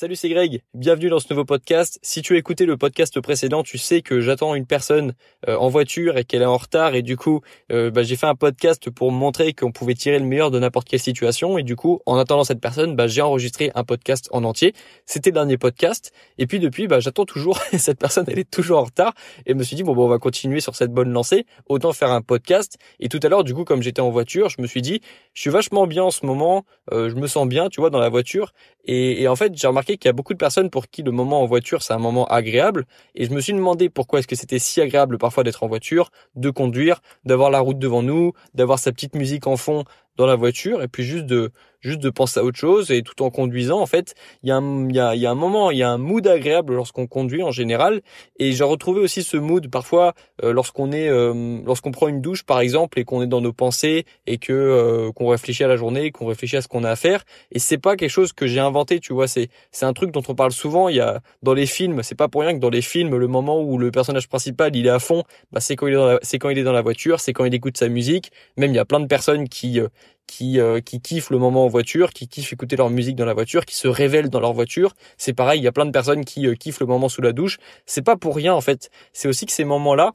Salut, c'est Greg. Bienvenue dans ce nouveau podcast. Si tu as écouté le podcast précédent, tu sais que j'attends une personne euh, en voiture et qu'elle est en retard et du coup, euh, bah, j'ai fait un podcast pour montrer qu'on pouvait tirer le meilleur de n'importe quelle situation et du coup, en attendant cette personne, bah, j'ai enregistré un podcast en entier. C'était le dernier podcast et puis depuis, bah, j'attends toujours cette personne, elle est toujours en retard et je me suis dit bon, bon, on va continuer sur cette bonne lancée. Autant faire un podcast. Et tout à l'heure, du coup, comme j'étais en voiture, je me suis dit, je suis vachement bien en ce moment, euh, je me sens bien, tu vois, dans la voiture et, et en fait, j'ai remarqué qu'il y a beaucoup de personnes pour qui le moment en voiture, c'est un moment agréable. Et je me suis demandé pourquoi est-ce que c'était si agréable parfois d'être en voiture, de conduire, d'avoir la route devant nous, d'avoir sa petite musique en fond dans la voiture et puis juste de juste de penser à autre chose et tout en conduisant en fait il y a un il y a, y a un moment il y a un mood agréable lorsqu'on conduit en général et j'ai retrouvé aussi ce mood parfois euh, lorsqu'on est euh, lorsqu'on prend une douche par exemple et qu'on est dans nos pensées et que euh, qu'on réfléchit à la journée qu'on réfléchit à ce qu'on a à faire et c'est pas quelque chose que j'ai inventé tu vois c'est c'est un truc dont on parle souvent il y a dans les films c'est pas pour rien que dans les films le moment où le personnage principal il est à fond bah c'est quand il est dans c'est quand il est dans la voiture c'est quand il écoute sa musique même il y a plein de personnes qui qui euh, qui kiffent le moment en voiture, qui kiffent écouter leur musique dans la voiture, qui se révèlent dans leur voiture. C'est pareil, il y a plein de personnes qui euh, kiffent le moment sous la douche. C'est pas pour rien en fait. C'est aussi que ces moments-là,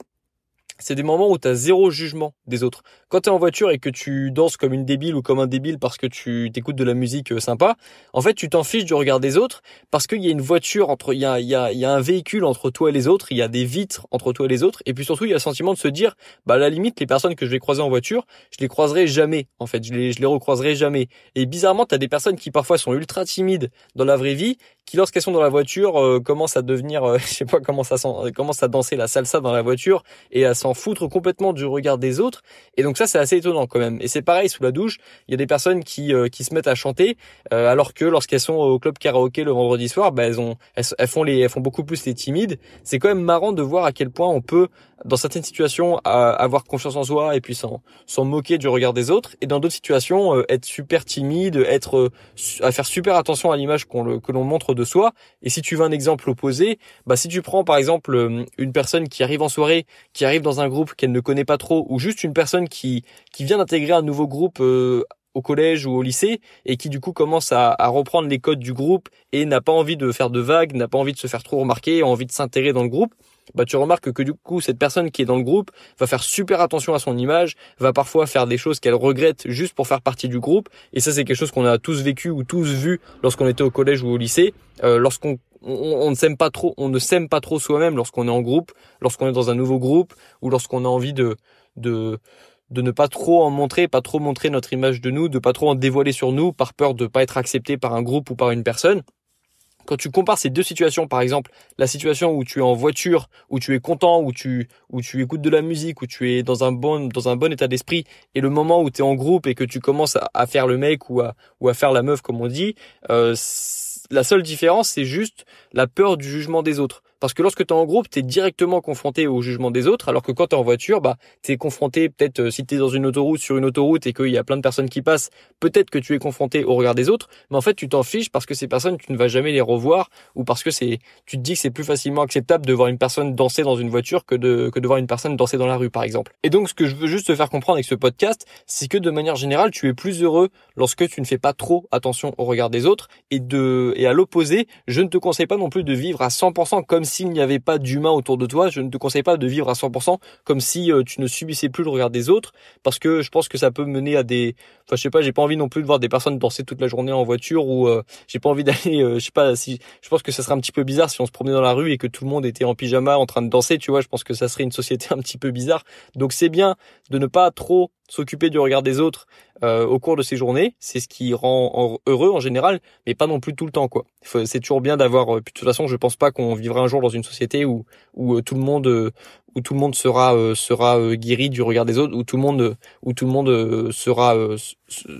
c'est des moments où tu as zéro jugement des autres. Quand tu es en voiture et que tu danses comme une débile ou comme un débile parce que tu t'écoutes de la musique euh, sympa, en fait, tu t'en fiches du regard des autres parce qu'il y a une voiture entre, il y a, y, a, y a un véhicule entre toi et les autres, il y a des vitres entre toi et les autres, et puis surtout, il y a le sentiment de se dire, bah, à la limite, les personnes que je vais croiser en voiture, je les croiserai jamais, en fait, je les, je les recroiserai jamais. Et bizarrement, tu as des personnes qui parfois sont ultra timides dans la vraie vie, qui lorsqu'elles sont dans la voiture, euh, commencent à devenir, euh, je sais pas comment ça sent, commencent à danser la salsa dans la voiture et à s'en foutre complètement du regard des autres. Et donc ça, c'est assez étonnant quand même. Et c'est pareil sous la douche. Il y a des personnes qui euh, qui se mettent à chanter, euh, alors que lorsqu'elles sont au club karaoké le vendredi soir, bah, elles ont elles, font les elles font beaucoup plus les timides. C'est quand même marrant de voir à quel point on peut dans certaines situations avoir confiance en soi et puis s'en s'en moquer du regard des autres, et dans d'autres situations euh, être super timide, être à faire super attention à l'image qu'on que l'on montre de soi. Et si tu veux un exemple opposé, bah si tu prends par exemple une personne qui arrive en soirée, qui arrive dans un groupe qu'elle ne connaît pas trop, ou juste une personne qui, qui vient d'intégrer un nouveau groupe euh, au collège ou au lycée et qui du coup commence à, reprendre les codes du groupe et n'a pas envie de faire de vagues, n'a pas envie de se faire trop remarquer, a envie de s'intégrer dans le groupe, bah tu remarques que du coup cette personne qui est dans le groupe va faire super attention à son image, va parfois faire des choses qu'elle regrette juste pour faire partie du groupe et ça c'est quelque chose qu'on a tous vécu ou tous vu lorsqu'on était au collège ou au lycée, euh, lorsqu'on on, ne s'aime pas trop, on ne s'aime pas trop soi-même lorsqu'on est en groupe, lorsqu'on est dans un nouveau groupe ou lorsqu'on a envie de de de ne pas trop en montrer, pas trop montrer notre image de nous, de pas trop en dévoiler sur nous par peur de pas être accepté par un groupe ou par une personne. Quand tu compares ces deux situations, par exemple, la situation où tu es en voiture, où tu es content, où tu où tu écoutes de la musique, où tu es dans un bon dans un bon état d'esprit, et le moment où tu es en groupe et que tu commences à, faire le mec ou à ou à faire la meuf comme on dit, euh, la seule différence c'est juste la peur du jugement des autres. Parce que lorsque tu es en groupe, tu es directement confronté au jugement des autres, alors que quand tu es en voiture, bah, tu es confronté peut-être euh, si tu es dans une autoroute, sur une autoroute et qu'il y a plein de personnes qui passent, peut-être que tu es confronté au regard des autres, mais en fait tu t'en fiches parce que ces personnes, tu ne vas jamais les revoir ou parce que c'est tu te dis que c'est plus facilement acceptable de voir une personne danser dans une voiture que de que de voir une personne danser dans la rue par exemple. Et donc ce que je veux juste te faire comprendre avec ce podcast, c'est que de manière générale, tu es plus heureux lorsque tu ne fais pas trop attention au regard des autres et de et à l'opposé, je ne te conseille pas non plus de vivre à 100% comme s'il n'y avait pas d'humain autour de toi, je ne te conseille pas de vivre à 100% comme si euh, tu ne subissais plus le regard des autres, parce que je pense que ça peut mener à des, enfin je sais pas, j'ai pas envie non plus de voir des personnes danser toute la journée en voiture ou euh, j'ai pas envie d'aller, euh, je sais pas si, je pense que ça serait un petit peu bizarre si on se promenait dans la rue et que tout le monde était en pyjama en train de danser, tu vois, je pense que ça serait une société un petit peu bizarre. Donc c'est bien de ne pas trop s'occuper du regard des autres euh, au cours de ses journées, c'est ce qui rend heureux en général, mais pas non plus tout le temps quoi. C'est toujours bien d'avoir. Euh, de toute façon, je pense pas qu'on vivra un jour dans une société où où euh, tout le monde où tout le monde sera sera guéri du regard des autres, où tout le monde où tout le monde sera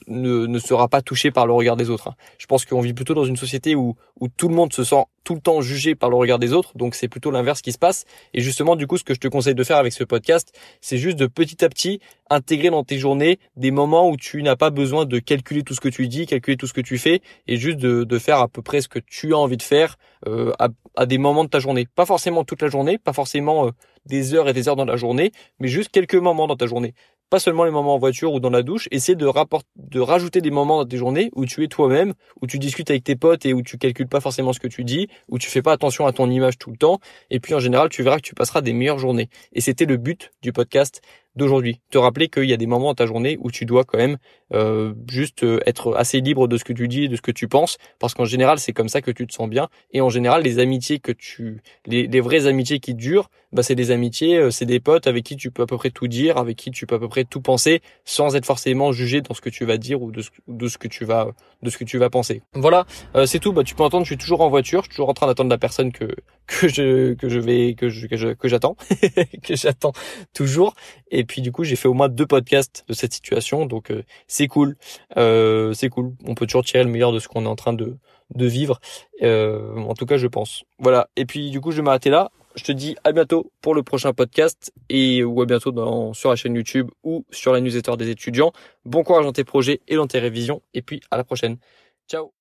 ne, ne sera pas touché par le regard des autres. Hein. Je pense qu'on vit plutôt dans une société où où tout le monde se sent tout le temps jugé par le regard des autres, donc c'est plutôt l'inverse qui se passe. Et justement, du coup, ce que je te conseille de faire avec ce podcast, c'est juste de petit à petit intégrer dans tes journées des moments où tu n'as pas besoin de calculer tout ce que tu dis, calculer tout ce que tu fais, et juste de, de faire à peu près ce que tu as envie de faire euh, à, à, des moments de ta journée. Pas forcément toute la journée, pas forcément euh, des heures et des heures dans la journée, mais juste quelques moments dans ta journée. Pas seulement les moments en voiture ou dans la douche, essaie de, de rajouter des moments dans tes journées où tu es toi-même, où tu discutes avec tes potes et où tu calcules pas forcément ce que tu dis, où tu fais pas attention à ton image tout le temps. Et puis en général, tu verras que tu passeras des meilleures journées. Et c'était le but du podcast d'aujourd'hui. Te rappeler qu'il y a des moments dans ta journée où tu dois quand même euh, juste euh, être assez libre de ce que tu dis et de ce que tu penses, parce qu'en général c'est comme ça que tu te sens bien. Et en général les amitiés que tu, les, les vraies amitiés qui durent, bah c'est des amitiés, euh, c'est des potes avec qui tu peux à peu près tout dire, avec qui tu peux à peu près tout penser, sans être forcément jugé dans ce que tu vas dire ou de ce, de ce que tu vas, de ce que tu vas penser. Voilà, c'est tout. Bah tu peux entendre, je suis toujours en voiture, je suis toujours en train d'attendre la personne que que je que je vais que je que j'attends que j'attends toujours. Et puis du coup, j'ai fait au moins deux podcasts de cette situation, donc euh, c'est cool, euh, c'est cool. On peut toujours tirer le meilleur de ce qu'on est en train de de vivre. Euh, en tout cas, je pense. Voilà. Et puis du coup, je vais m'arrêter là. Je te dis à bientôt pour le prochain podcast et ou à bientôt dans, sur la chaîne YouTube ou sur la newsletter des étudiants. Bon courage dans tes projets et dans tes révisions. Et puis à la prochaine. Ciao